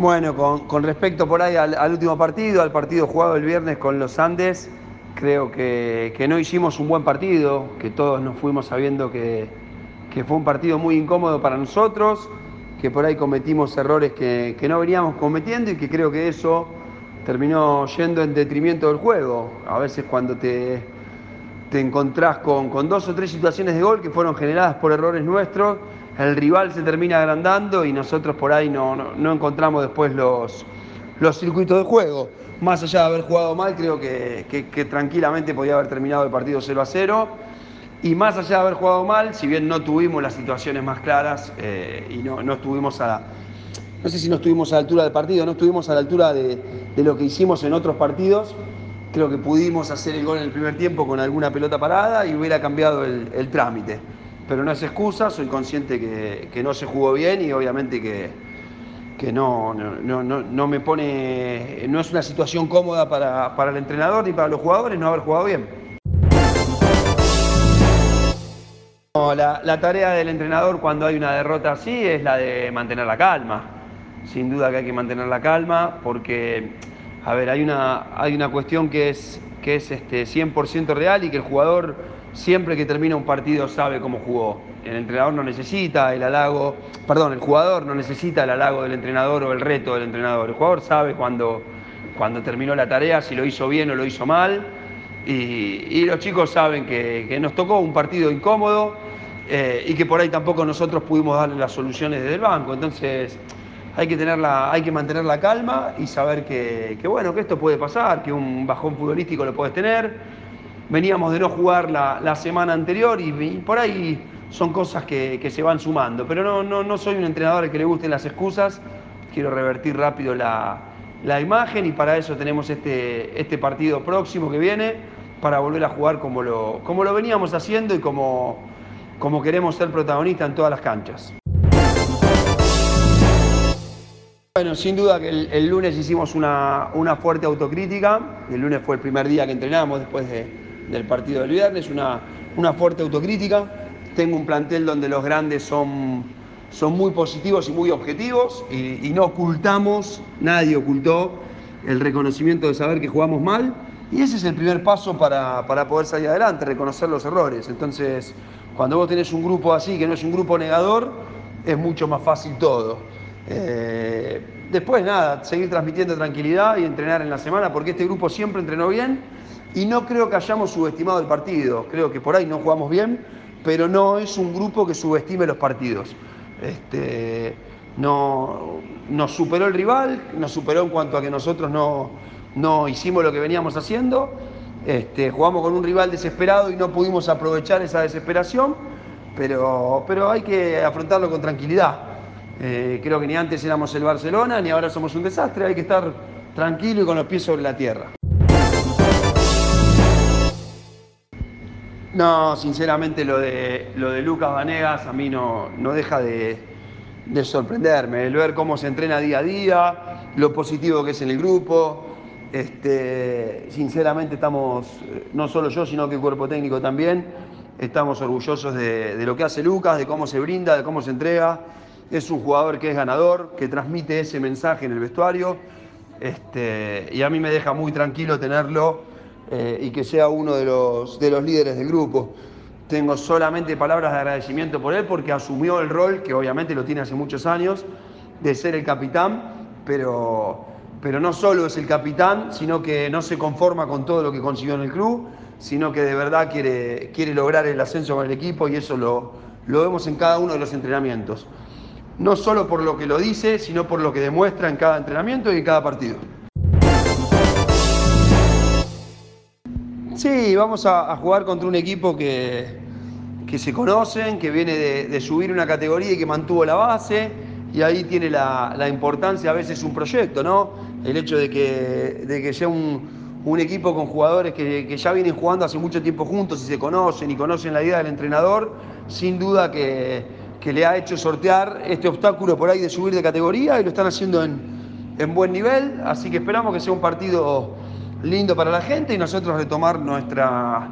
Bueno, con, respecto por ahí al, último partido, al partido jugado el viernes con los Andes, creo que, no hicimos un buen partido, que todos nos fuimos sabiendo que, fue un partido muy incómodo para nosotros, que por ahí cometimos errores que, no veníamos cometiendo y que creo que eso terminó yendo en detrimento del juego. A veces cuando te, te encontrás con, con dos o tres situaciones de gol que fueron generadas por errores nuestros, el rival se termina agrandando y nosotros por ahí no, encontramos después los, los circuitos de juego. Más allá de haber jugado mal, creo que, tranquilamente podía haber terminado el partido 0 a 0. Y más allá de haber jugado mal, si bien no tuvimos las situaciones más claras eh, y no, estuvimos a no sé si no estuvimos a la altura del partido, no estuvimos a la altura de, lo que hicimos en otros partidos, creo que pudimos hacer el gol en el primer tiempo con alguna pelota parada y hubiera cambiado el trámite pero no es excusa, soy consciente que, no se jugó bien y obviamente que, que no, no, me pone, no es una situación cómoda para, el entrenador ni para los jugadores no haber jugado bien. la, la, tarea del entrenador cuando hay una derrota así es la de mantener la calma. Sin duda que hay que mantener la calma porque, a ver, hay una, hay una cuestión que es, que es este 100% real y que el jugador siempre que termina un partido sabe cómo jugó. El entrenador no necesita el halago, perdón, el jugador no necesita el halago del entrenador o el reto del entrenador. El jugador sabe cuando, cuando terminó la tarea, si lo hizo bien o lo hizo mal. Y, los chicos saben que, nos tocó un partido incómodo eh, y que por ahí tampoco nosotros pudimos darle las soluciones desde el banco. Entonces hay que, tenerla, hay que mantener la calma y saber que, que, bueno, que esto puede pasar, que un bajón futbolístico lo puedes tener veníamos de no jugar la, semana anterior y, por ahí son cosas que, se van sumando. Pero no, no, no soy un entrenador que le gusten las excusas, quiero revertir rápido la, imagen y para eso tenemos este, este partido próximo que viene, para volver a jugar como lo, como lo veníamos haciendo y como, como queremos ser protagonistas en todas las canchas. Bueno, sin duda que el, lunes hicimos una, una, fuerte autocrítica. El lunes fue el primer día que entrenamos después de, del partido del viernes, una, una fuerte autocrítica. Tengo un plantel donde los grandes son, son muy positivos y muy objetivos y, no ocultamos, nadie ocultó el reconocimiento de saber que jugamos mal y ese es el primer paso para, poder salir adelante, reconocer los errores. Entonces, cuando vos tenés un grupo así, que no es un grupo negador, es mucho más fácil todo. Eh, después, nada, seguir transmitiendo tranquilidad y entrenar en la semana, porque este grupo siempre entrenó bien y no creo que hayamos subestimado el partido. Creo que por ahí no jugamos bien, pero no es un grupo que subestime los partidos. Este, no, nos superó el rival, nos superó en cuanto a que nosotros no, no hicimos lo que veníamos haciendo. Este, jugamos con un rival desesperado y no pudimos aprovechar esa desesperación, pero, pero hay que afrontarlo con tranquilidad. Eh, creo que ni antes éramos el Barcelona, ni ahora somos un desastre, hay que estar tranquilo y con los pies sobre la tierra. No, sinceramente lo de, lo de Lucas Vanegas a mí no, no deja de, sorprenderme, el ver cómo se entrena día a día, lo positivo que es en el grupo. Este, sinceramente estamos, no solo yo, sino que el cuerpo técnico también, estamos orgullosos de, lo que hace Lucas, de cómo se brinda, de cómo se entrega. Es un jugador que es ganador, que transmite ese mensaje en el vestuario. Este, y a mí me deja muy tranquilo tenerlo eh, y que sea uno de los, de los líderes del grupo. Tengo solamente palabras de agradecimiento por él porque asumió el rol, que obviamente lo tiene hace muchos años, de ser el capitán, pero, pero no solo es el capitán, sino que no se conforma con todo lo que consiguió en el club, sino que de verdad quiere, quiere lograr el ascenso con el equipo y eso lo, lo vemos en cada uno de los entrenamientos. No solo por lo que lo dice, sino por lo que demuestra en cada entrenamiento y en cada partido. Sí, vamos a, jugar contra un equipo que, que se conocen, que viene de, subir una categoría y que mantuvo la base, y ahí tiene la, importancia a veces un proyecto, ¿no? El hecho de que, de que sea un, equipo con jugadores que, ya vienen jugando hace mucho tiempo juntos y se conocen y conocen la idea del entrenador, sin duda que, le ha hecho sortear este obstáculo por ahí de subir de categoría y lo están haciendo en, en buen nivel, así que esperamos que sea un partido lindo para la gente y nosotros retomar nuestra,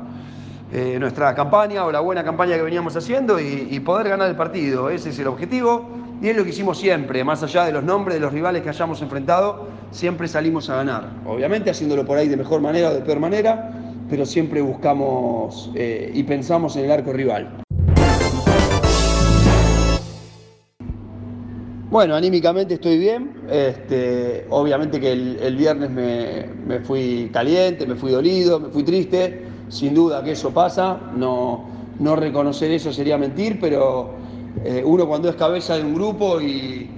eh, nuestra campaña o la buena campaña que veníamos haciendo y, poder ganar el partido. Ese es el objetivo y es lo que hicimos siempre, más allá de los nombres de los rivales que hayamos enfrentado, siempre salimos a ganar. Obviamente haciéndolo por ahí de mejor manera o de peor manera, pero siempre buscamos eh, y pensamos en el arco rival. Bueno, anímicamente estoy bien. Este, obviamente que el, viernes me, fui caliente, me fui dolido, me fui triste. Sin duda que eso pasa. No, no reconocer eso sería mentir, pero eh, uno cuando es cabeza de un grupo y,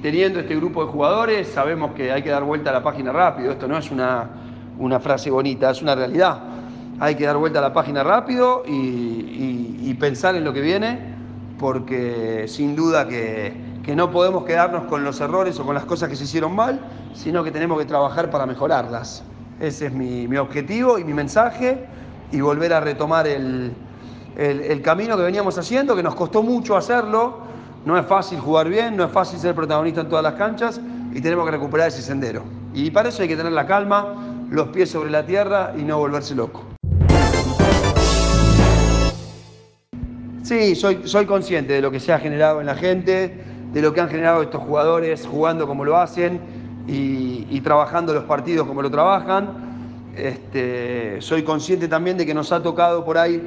teniendo este grupo de jugadores, sabemos que hay que dar vuelta a la página rápido. Esto no es una, una frase bonita, es una realidad. Hay que dar vuelta a la página rápido y pensar en lo que viene, porque sin duda que que no podemos quedarnos con los errores o con las cosas que se hicieron mal, sino que tenemos que trabajar para mejorarlas. Ese es mi, objetivo y mi mensaje y volver a retomar el, camino que veníamos haciendo, que nos costó mucho hacerlo. No es fácil jugar bien, no es fácil ser protagonista en todas las canchas y tenemos que recuperar ese sendero. Y para eso hay que tener la calma, los pies sobre la tierra y no volverse loco. Sí, soy, soy consciente de lo que se ha generado en la gente, de lo que han generado estos jugadores jugando como lo hacen y, trabajando los partidos como lo trabajan. Este, soy consciente también de que nos ha tocado por ahí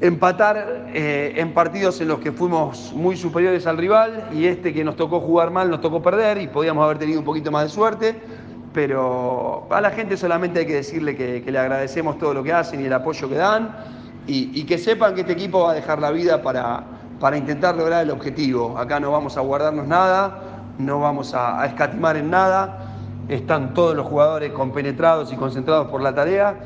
empatar eh, en partidos en los que fuimos muy superiores al rival y este que nos tocó jugar mal nos tocó perder y podíamos haber tenido un poquito más de suerte, pero a la gente solamente hay que decirle que, le agradecemos todo lo que hacen y el apoyo que dan y que sepan que este equipo va a dejar la vida para, para intentar lograr el objetivo. Acá no vamos a guardarnos nada, no vamos a, escatimar en nada, están todos los jugadores compenetrados y concentrados por la tarea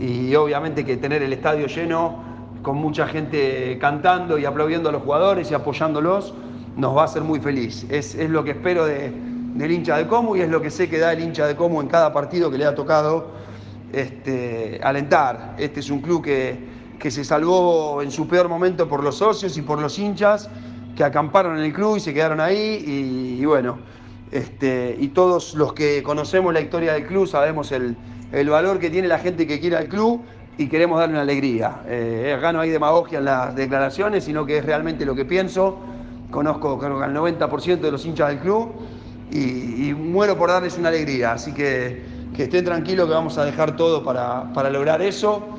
y obviamente que tener el estadio lleno con mucha gente cantando y aplaudiendo a los jugadores y apoyándolos nos va a hacer muy feliz. Es, lo que espero del hincha de Como y es lo que sé que da el hincha de Como en cada partido que le ha tocado este, alentar. Este es un club que que se salvó en su peor momento por los socios y por los hinchas que acamparon en el club y se quedaron ahí. Y, bueno, este, y todos los que conocemos la historia del club sabemos el, valor que tiene la gente que quiere al club y queremos darle una alegría. Eh, acá no hay demagogia en las declaraciones, sino que es realmente lo que pienso. Conozco al 90% de los hinchas del club y, muero por darles una alegría. Así que, que estén tranquilos que vamos a dejar todo para, para lograr eso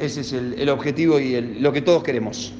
ese es el, objetivo y lo que todos queremos.